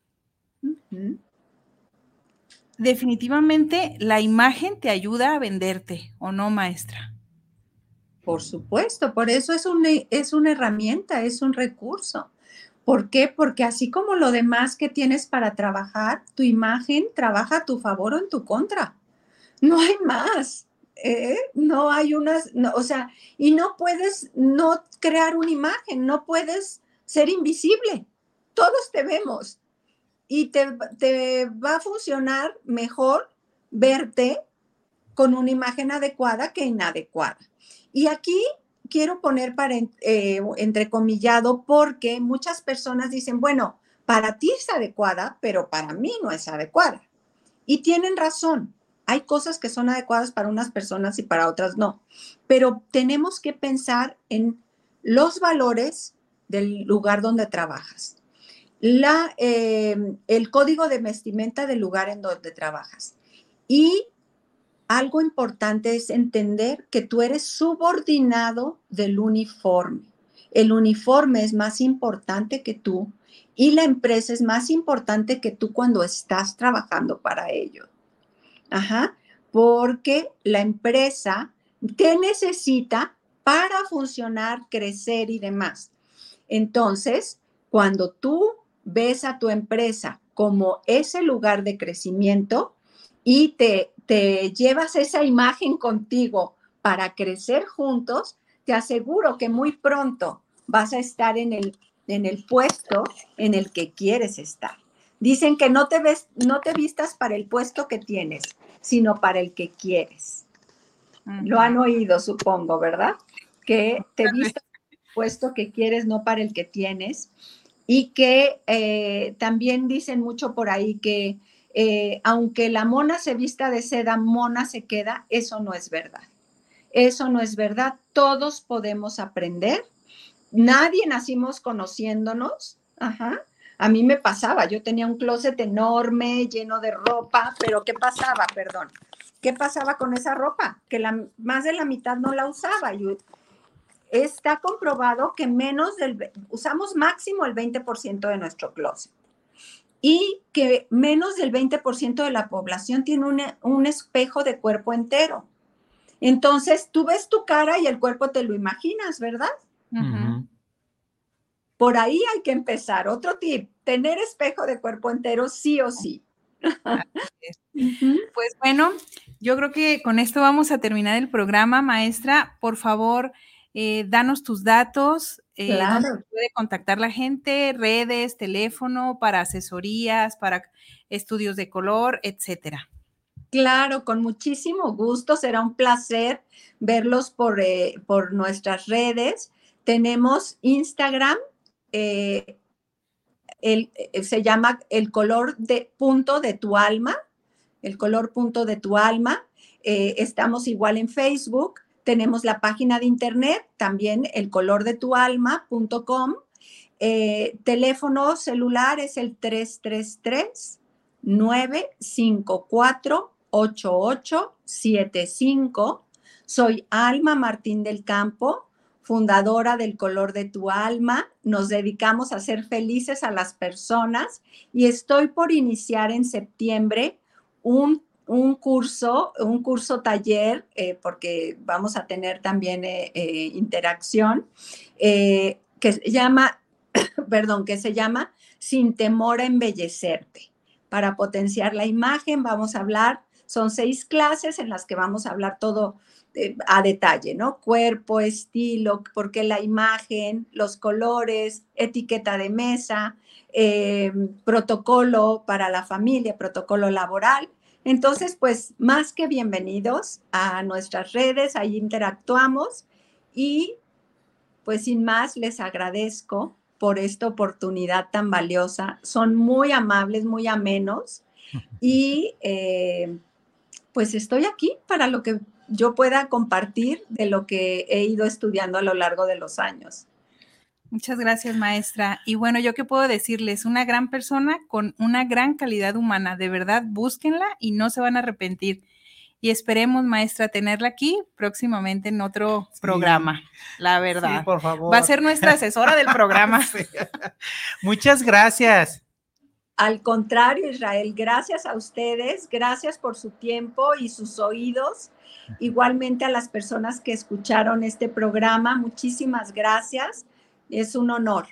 Definitivamente la imagen te ayuda a venderte, ¿o no, maestra? Por supuesto, por eso es, es una herramienta, es un recurso. ¿Por qué? Porque así como lo demás que tienes para trabajar, tu imagen trabaja a tu favor o en tu contra. No hay más. ¿eh? No hay unas, o sea, y no puedes no crear una imagen, no puedes ser invisible. Todos te vemos y te, te va a funcionar mejor verte con una imagen adecuada que inadecuada. Y aquí quiero poner para eh, entrecomillado porque muchas personas dicen, bueno, para ti es adecuada, pero para mí no es adecuada. Y tienen razón. Hay cosas que son adecuadas para unas personas y para otras no. Pero tenemos que pensar en los valores del lugar donde trabajas, la, eh, el código de vestimenta del lugar en donde trabajas y algo importante es entender que tú eres subordinado del uniforme. El uniforme es más importante que tú y la empresa es más importante que tú cuando estás trabajando para ello. Ajá, porque la empresa te necesita para funcionar, crecer y demás. Entonces, cuando tú ves a tu empresa como ese lugar de crecimiento y te te llevas esa imagen contigo para crecer juntos, te aseguro que muy pronto vas a estar en el, en el puesto en el que quieres estar. Dicen que no te, ves, no te vistas para el puesto que tienes, sino para el que quieres. Lo han oído, supongo, ¿verdad? Que te vistas puesto que quieres, no para el que tienes. Y que eh, también dicen mucho por ahí que eh, aunque la mona se vista de seda, mona se queda, eso no es verdad. Eso no es verdad. Todos podemos aprender. Nadie nacimos conociéndonos. Ajá. A mí me pasaba, yo tenía un closet enorme, lleno de ropa, pero ¿qué pasaba? Perdón. ¿Qué pasaba con esa ropa? Que la, más de la mitad no la usaba. está comprobado que menos del, usamos máximo el 20% de nuestro closet y que menos del 20% de la población tiene un espejo de cuerpo entero. Entonces, tú ves tu cara y el cuerpo te lo imaginas, ¿verdad? Por ahí hay que empezar. Otro tip, tener espejo de cuerpo entero sí o sí. pues bueno, yo creo que con esto vamos a terminar el programa, maestra. Por favor, eh, danos tus datos, eh, puede contactar la gente, redes, teléfono, para asesorías, para estudios de color, etcétera. Claro, con muchísimo gusto. Será un placer verlos por, eh, por nuestras redes. Tenemos Instagram, el, se llama el color de punto de tu alma, el color punto de tu alma. estamos igual en Facebook tenemos la página de internet, también el color de tu alma.com. Eh, teléfono celular es el 333 954 8875. Soy Alma Martín del Campo, fundadora del Color de tu Alma. Nos dedicamos a ser felices a las personas y estoy por iniciar en septiembre un un curso, un curso taller, eh, porque vamos a tener también eh, eh, interacción, que se llama, perdón, que se llama Sin temor a embellecerte. Para potenciar la imagen vamos a hablar, son seis clases en las que vamos a hablar todo, a detalle, ¿no? Cuerpo, estilo, porque la imagen, los colores, etiqueta de mesa, eh, protocolo para la familia, protocolo laboral. Entonces, pues más que bienvenidos a nuestras redes, ahí interactuamos y pues sin más les agradezco por esta oportunidad tan valiosa. Son muy amables, muy amenos y eh, pues estoy aquí para lo que yo pueda compartir de lo que he ido estudiando a lo largo de los años. Muchas gracias, maestra. Y bueno, yo qué puedo decirles, una gran persona con una gran calidad humana. De verdad, búsquenla y no se van a arrepentir. Y esperemos, maestra, tenerla aquí próximamente en otro programa, la verdad. Sí, por favor. Va a ser nuestra asesora del programa. Sí. Muchas gracias. Al contrario, Israel, gracias a ustedes, gracias por su tiempo y sus oídos. Igualmente a las personas que escucharon este programa, muchísimas gracias es un honor.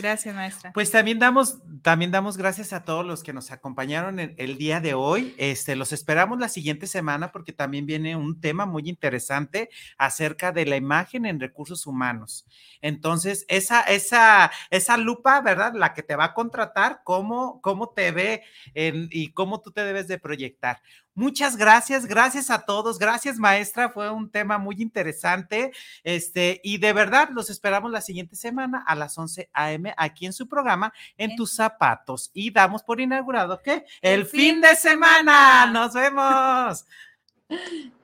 Gracias, maestra. Pues también damos, también damos gracias a todos los que nos acompañaron el, el, día de hoy. Este, los esperamos la siguiente semana porque también viene un tema muy interesante acerca de la imagen en recursos humanos. Entonces, esa, esa, esa lupa, ¿verdad? La que te va a contratar, cómo, cómo te ve en, y cómo tú te debes de proyectar. Muchas gracias, gracias a todos, gracias maestra, fue un tema muy interesante, este, y de verdad los esperamos la siguiente semana a las 11 a.m. aquí en su programa, en tus zapatos, y damos por inaugurado, ¿qué? El, El fin, fin de semana, nos vemos.